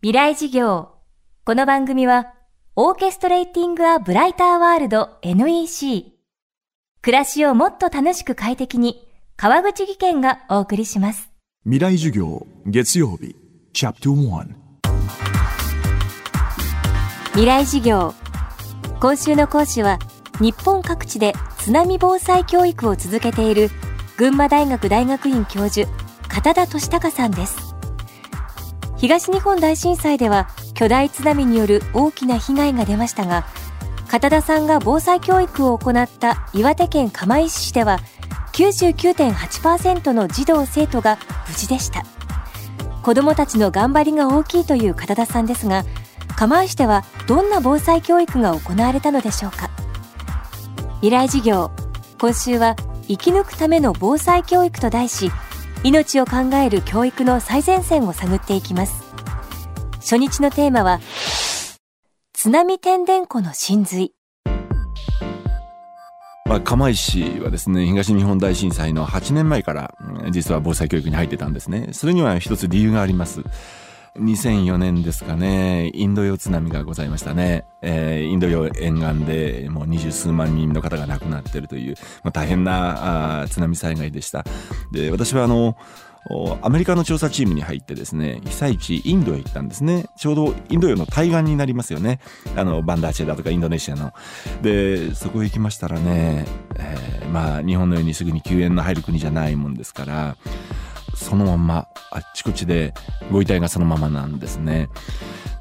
未来事業。この番組は、オーケストレーティング・ア・ブライター・ワールド NEC。暮らしをもっと楽しく快適に、川口義賢がお送りします。未来授業月曜日チャプター未来事業。今週の講師は、日本各地で津波防災教育を続けている、群馬大学大学院教授、片田俊孝さんです。東日本大震災では巨大津波による大きな被害が出ましたが片田さんが防災教育を行った岩手県釜石市では99.8%の児童生徒が無事でした。子どもたちの頑張りが大きいという片田さんですが釜石ではどんな防災教育が行われたのでしょうか。未来事業今週は生き抜くための防災教育と題し命を考える教育の最前線を探っていきます。初日のテーマは津波天然湖の真髄。まあ、釜石はですね東日本大震災の8年前から実は防災教育に入ってたんですね。それには一つ理由があります。2004年ですかね、インド洋津波がございましたね。えーインド洋沿岸でもう二十数万人の方が亡くなってるという、まあ、大変なあ津波災害でした。で、私はあの、アメリカの調査チームに入ってですね、被災地インドへ行ったんですね。ちょうどインド洋の対岸になりますよね。あの、バンダーチェだとかインドネシアの。で、そこへ行きましたらね、えーまあ、日本のようにすぐに救援の入る国じゃないもんですから、そのままあっちこっちでご遺体がそのままなんですね。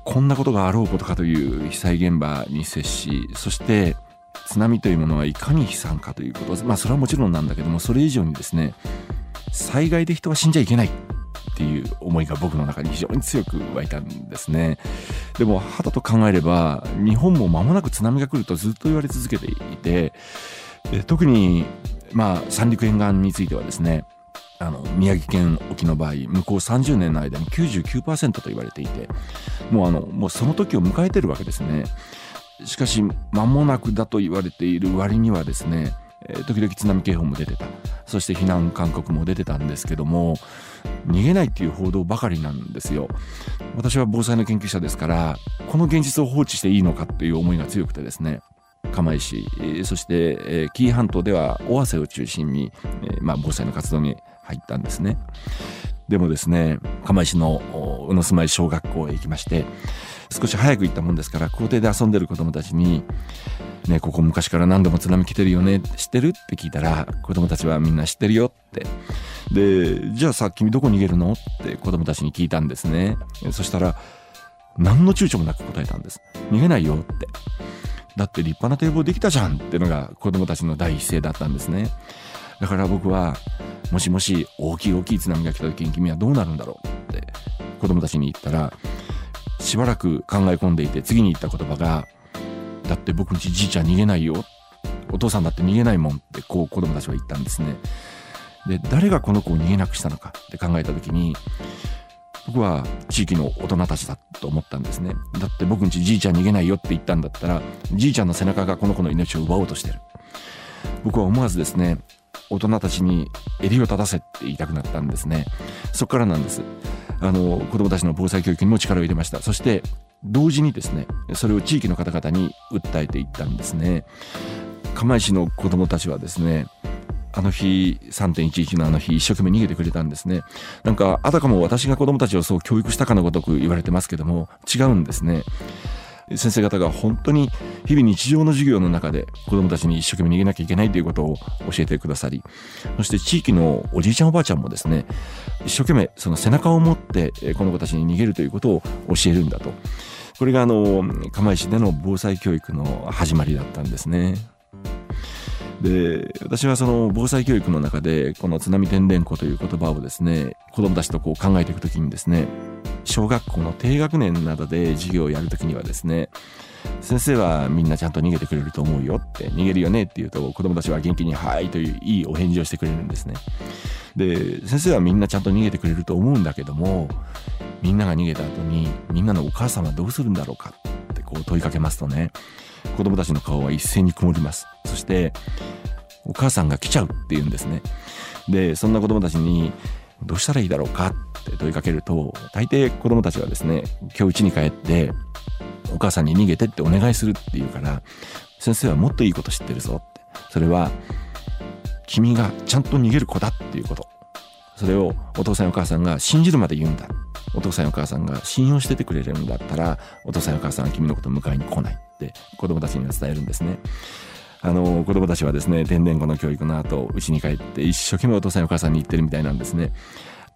こんなことがあろうことかという被災現場に接し、そして津波というものはいかに悲惨かということ、まあそれはもちろんなんだけども、それ以上にですね、災害で人は死んじゃいけないっていう思いが僕の中に非常に強く湧いたんですね。でも、はたと考えれば、日本も間もなく津波が来るとずっと言われ続けていて、で特に、まあ、三陸沿岸についてはですね、あの宮城県沖の場合向こう30年の間に99%と言われていてもうあのもうその時を迎えてるわけですね。しかし間もなくだと言われている割にはですね時々津波警報も出てた。そして避難勧告も出てたんですけども逃げないっていう報道ばかりなんですよ。私は防災の研究者ですからこの現実を放置していいのかっていう思いが強くてですね釜石、そして、紀伊半島では尾鷲を中心に、まあ、防災の活動に入ったんですね。でもですね、釜石の宇野住まい小学校へ行きまして、少し早く行ったもんですから、校庭で遊んでる子供たちに、ね、ここ昔から何度も津波来てるよね、知ってる？って聞いたら、子供たちはみんな知ってるよって。で、じゃあさ、君どこ逃げるの？って子供たちに聞いたんですね。そしたら、何の躊躇もなく答えたんです。逃げないよって。だって立派な堤防できたじゃんってのが子供たちの第一声だったんですね。だから僕は、もしもし大きい大きい津波が来た時に君はどうなるんだろうって子供たちに言ったら、しばらく考え込んでいて次に言った言葉が、だって僕んちじいちゃん逃げないよ。お父さんだって逃げないもんってこう子供たちは言ったんですね。で、誰がこの子を逃げなくしたのかって考えた時に、僕は地域の大人たちだと思ったんですね。だって僕んちじいちゃん逃げないよって言ったんだったら、じいちゃんの背中がこの子の命を奪おうとしてる。僕は思わずですね、大人たちに襟を立たせって言いたくなったんですね。そこからなんです。あの、子供たちの防災教育にも力を入れました。そして、同時にですね、それを地域の方々に訴えていったんですね。釜石の子供たちはですね、あの日、3.11のあの日、一生懸命逃げてくれたんですね。なんか、あたかも私が子供たちをそう教育したかのごとく言われてますけども、違うんですね。先生方が本当に日々日常の授業の中で子供たちに一生懸命逃げなきゃいけないということを教えてくださり、そして地域のおじいちゃんおばあちゃんもですね、一生懸命その背中を持ってこの子たちに逃げるということを教えるんだと。これがあの、釜石での防災教育の始まりだったんですね。で、私はその防災教育の中で、この津波天然湖という言葉をですね、子供たちとこう考えていくときにですね、小学校の低学年などで授業をやるときにはですね、先生はみんなちゃんと逃げてくれると思うよって、逃げるよねって言うと子供たちは元気にはいといういいお返事をしてくれるんですね。で、先生はみんなちゃんと逃げてくれると思うんだけども、みんなが逃げた後にみんなのお母さんはどうするんだろうかってこう問いかけますとね、子供たちの顔は一斉に曇ります。そして、お母さんが来ちゃうって言うんですね。で、そんな子供たちに、どうしたらいいだろうかって問いかけると、大抵子供たちはですね、今日家に帰って、お母さんに逃げてってお願いするって言うから、先生はもっといいこと知ってるぞって。それは、君がちゃんと逃げる子だっていうこと。それをお父さんやお母さんが信じるまで言うんだ。お父さんやお母さんが信用しててくれるんだったら、お父さんやお母さんは君のこと迎えに来ないって子供たちには伝えるんですね。あの、子供たちはですね、天然語の教育の後、家に帰って一生懸命お父さんお母さんに言ってるみたいなんですね。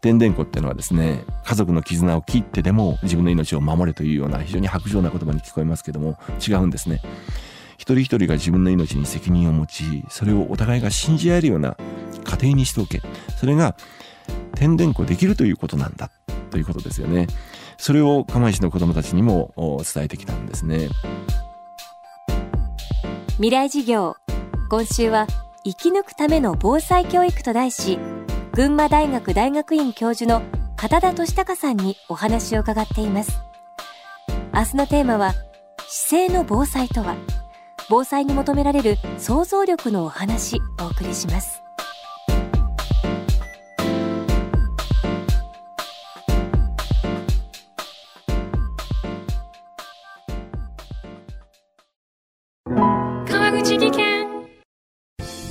天然子っていうのはですね、家族の絆を切ってでも自分の命を守れというような非常に白状な言葉に聞こえますけども、違うんですね。一人一人が自分の命に責任を持ち、それをお互いが信じ合えるような家庭にしておけ。それが天然子できるということなんだということですよね。それを釜石の子供たちにも伝えてきたんですね。未来事業。今週は生き抜くための防災教育と題し群馬大学大学院教授の片田俊孝さんにお話を伺っています。明日のテーマは姿勢の防災とは。防災に求められる想像力のお話お送りします。